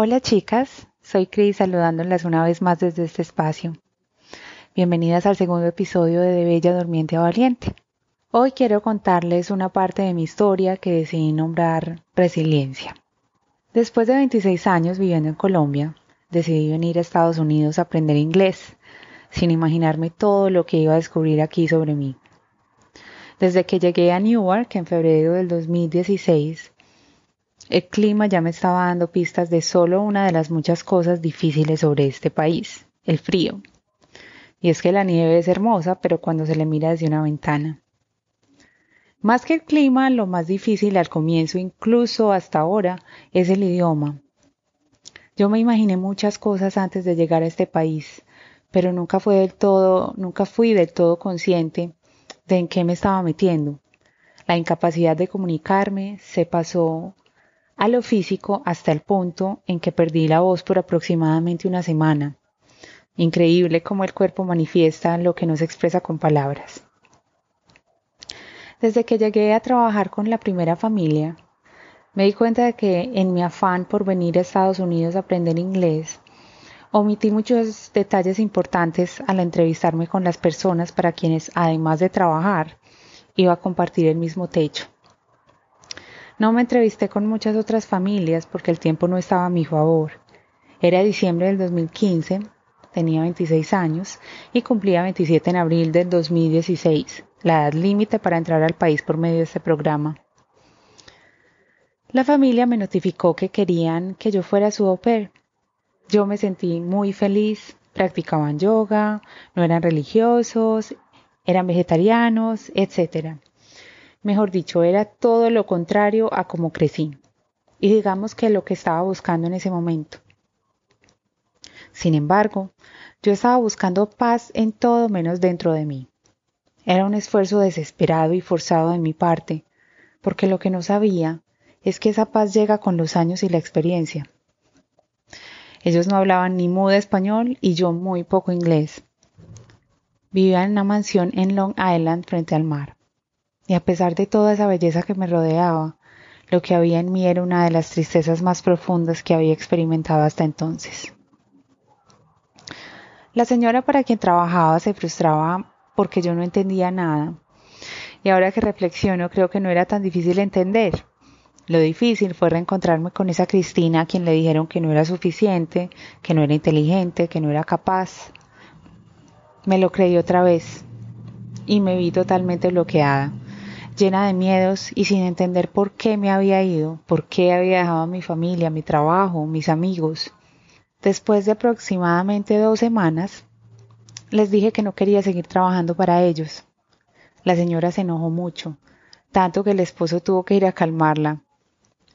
Hola chicas, soy Cris saludándolas una vez más desde este espacio. Bienvenidas al segundo episodio de De Bella Durmiente a Valiente. Hoy quiero contarles una parte de mi historia que decidí nombrar resiliencia. Después de 26 años viviendo en Colombia, decidí venir a Estados Unidos a aprender inglés, sin imaginarme todo lo que iba a descubrir aquí sobre mí. Desde que llegué a Newark en febrero del 2016, el clima ya me estaba dando pistas de solo una de las muchas cosas difíciles sobre este país, el frío. Y es que la nieve es hermosa, pero cuando se le mira desde una ventana. Más que el clima, lo más difícil al comienzo, incluso hasta ahora, es el idioma. Yo me imaginé muchas cosas antes de llegar a este país, pero nunca fue del todo, nunca fui del todo consciente de en qué me estaba metiendo. La incapacidad de comunicarme se pasó a lo físico hasta el punto en que perdí la voz por aproximadamente una semana. Increíble cómo el cuerpo manifiesta lo que no se expresa con palabras. Desde que llegué a trabajar con la primera familia, me di cuenta de que en mi afán por venir a Estados Unidos a aprender inglés, omití muchos detalles importantes al entrevistarme con las personas para quienes, además de trabajar, iba a compartir el mismo techo. No me entrevisté con muchas otras familias porque el tiempo no estaba a mi favor. Era diciembre del 2015, tenía 26 años y cumplía 27 en abril del 2016, la edad límite para entrar al país por medio de este programa. La familia me notificó que querían que yo fuera su au pair. Yo me sentí muy feliz, practicaban yoga, no eran religiosos, eran vegetarianos, etc. Mejor dicho, era todo lo contrario a como crecí. Y digamos que lo que estaba buscando en ese momento. Sin embargo, yo estaba buscando paz en todo menos dentro de mí. Era un esfuerzo desesperado y forzado de mi parte, porque lo que no sabía es que esa paz llega con los años y la experiencia. Ellos no hablaban ni muda español y yo muy poco inglés. Vivía en una mansión en Long Island frente al mar. Y a pesar de toda esa belleza que me rodeaba, lo que había en mí era una de las tristezas más profundas que había experimentado hasta entonces. La señora para quien trabajaba se frustraba porque yo no entendía nada. Y ahora que reflexiono, creo que no era tan difícil entender. Lo difícil fue reencontrarme con esa Cristina a quien le dijeron que no era suficiente, que no era inteligente, que no era capaz. Me lo creí otra vez y me vi totalmente bloqueada llena de miedos y sin entender por qué me había ido, por qué había dejado a mi familia, mi trabajo, mis amigos. Después de aproximadamente dos semanas, les dije que no quería seguir trabajando para ellos. La señora se enojó mucho, tanto que el esposo tuvo que ir a calmarla.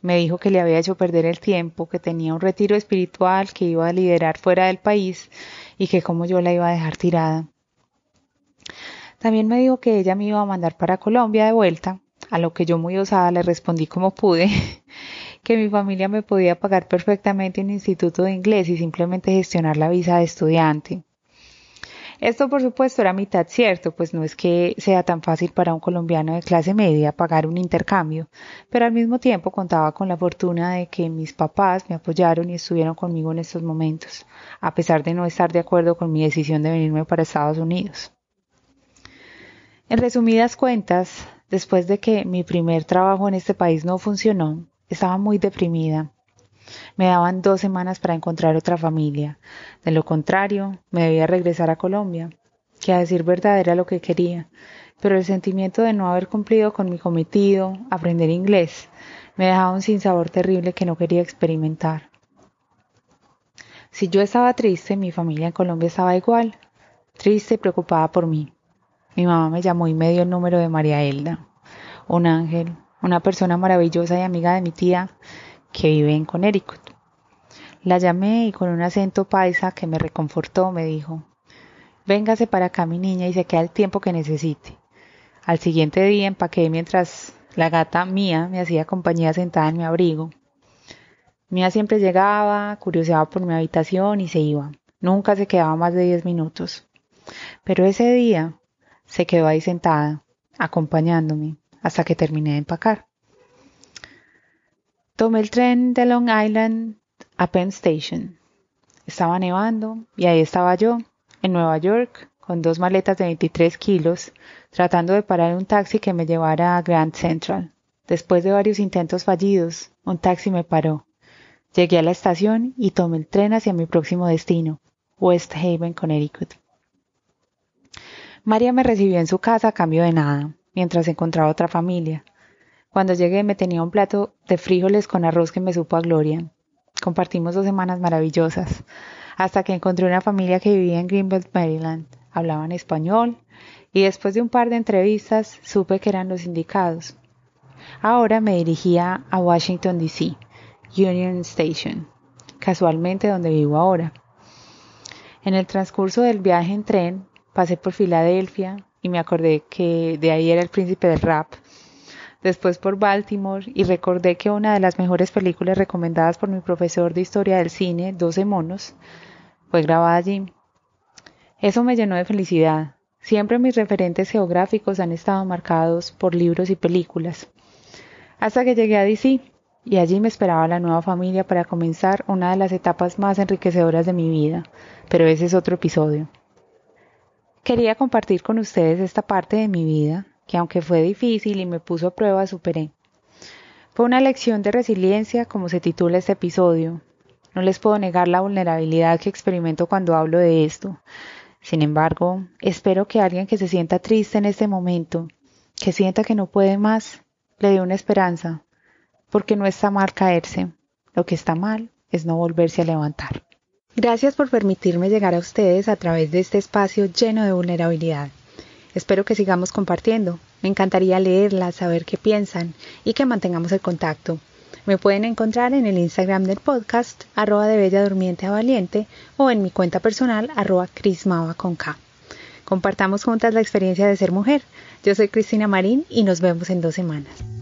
Me dijo que le había hecho perder el tiempo, que tenía un retiro espiritual que iba a liderar fuera del país y que como yo la iba a dejar tirada. También me dijo que ella me iba a mandar para Colombia de vuelta, a lo que yo muy osada le respondí como pude, que mi familia me podía pagar perfectamente un instituto de inglés y simplemente gestionar la visa de estudiante. Esto por supuesto era mitad cierto, pues no es que sea tan fácil para un colombiano de clase media pagar un intercambio, pero al mismo tiempo contaba con la fortuna de que mis papás me apoyaron y estuvieron conmigo en estos momentos, a pesar de no estar de acuerdo con mi decisión de venirme para Estados Unidos. En resumidas cuentas, después de que mi primer trabajo en este país no funcionó, estaba muy deprimida. Me daban dos semanas para encontrar otra familia. De lo contrario, me debía regresar a Colombia, que a decir verdad era lo que quería. Pero el sentimiento de no haber cumplido con mi cometido, aprender inglés, me dejaba un sinsabor terrible que no quería experimentar. Si yo estaba triste, mi familia en Colombia estaba igual, triste y preocupada por mí. Mi mamá me llamó y me dio el número de María Elda, un ángel, una persona maravillosa y amiga de mi tía que vive en Connecticut. La llamé y con un acento paisa que me reconfortó me dijo, Véngase para acá mi niña y se queda el tiempo que necesite. Al siguiente día empaqué mientras la gata mía me hacía compañía sentada en mi abrigo. Mía siempre llegaba, curioseaba por mi habitación y se iba. Nunca se quedaba más de diez minutos. Pero ese día se quedó ahí sentada, acompañándome, hasta que terminé de empacar. Tomé el tren de Long Island a Penn Station. Estaba nevando y ahí estaba yo, en Nueva York, con dos maletas de 23 kilos, tratando de parar un taxi que me llevara a Grand Central. Después de varios intentos fallidos, un taxi me paró. Llegué a la estación y tomé el tren hacia mi próximo destino, West Haven, Connecticut. María me recibió en su casa a cambio de nada, mientras encontraba otra familia. Cuando llegué me tenía un plato de frijoles con arroz que me supo a gloria. Compartimos dos semanas maravillosas, hasta que encontré una familia que vivía en Greenbelt, Maryland. Hablaban español y después de un par de entrevistas supe que eran los indicados. Ahora me dirigía a Washington, D.C., Union Station, casualmente donde vivo ahora. En el transcurso del viaje en tren pasé por Filadelfia y me acordé que de ahí era el príncipe del rap después por Baltimore y recordé que una de las mejores películas recomendadas por mi profesor de historia del cine, 12 monos, fue grabada allí. Eso me llenó de felicidad. Siempre mis referentes geográficos han estado marcados por libros y películas. Hasta que llegué a DC y allí me esperaba la nueva familia para comenzar una de las etapas más enriquecedoras de mi vida, pero ese es otro episodio. Quería compartir con ustedes esta parte de mi vida que aunque fue difícil y me puso a prueba, superé. Fue una lección de resiliencia, como se titula este episodio. No les puedo negar la vulnerabilidad que experimento cuando hablo de esto. Sin embargo, espero que alguien que se sienta triste en este momento, que sienta que no puede más, le dé una esperanza, porque no está mal caerse. Lo que está mal es no volverse a levantar. Gracias por permitirme llegar a ustedes a través de este espacio lleno de vulnerabilidad. Espero que sigamos compartiendo. Me encantaría leerlas, saber qué piensan y que mantengamos el contacto. Me pueden encontrar en el Instagram del podcast, arroba de Bella Durmiente a Valiente, o en mi cuenta personal, arroba Crismaba con K. Compartamos juntas la experiencia de ser mujer. Yo soy Cristina Marín y nos vemos en dos semanas.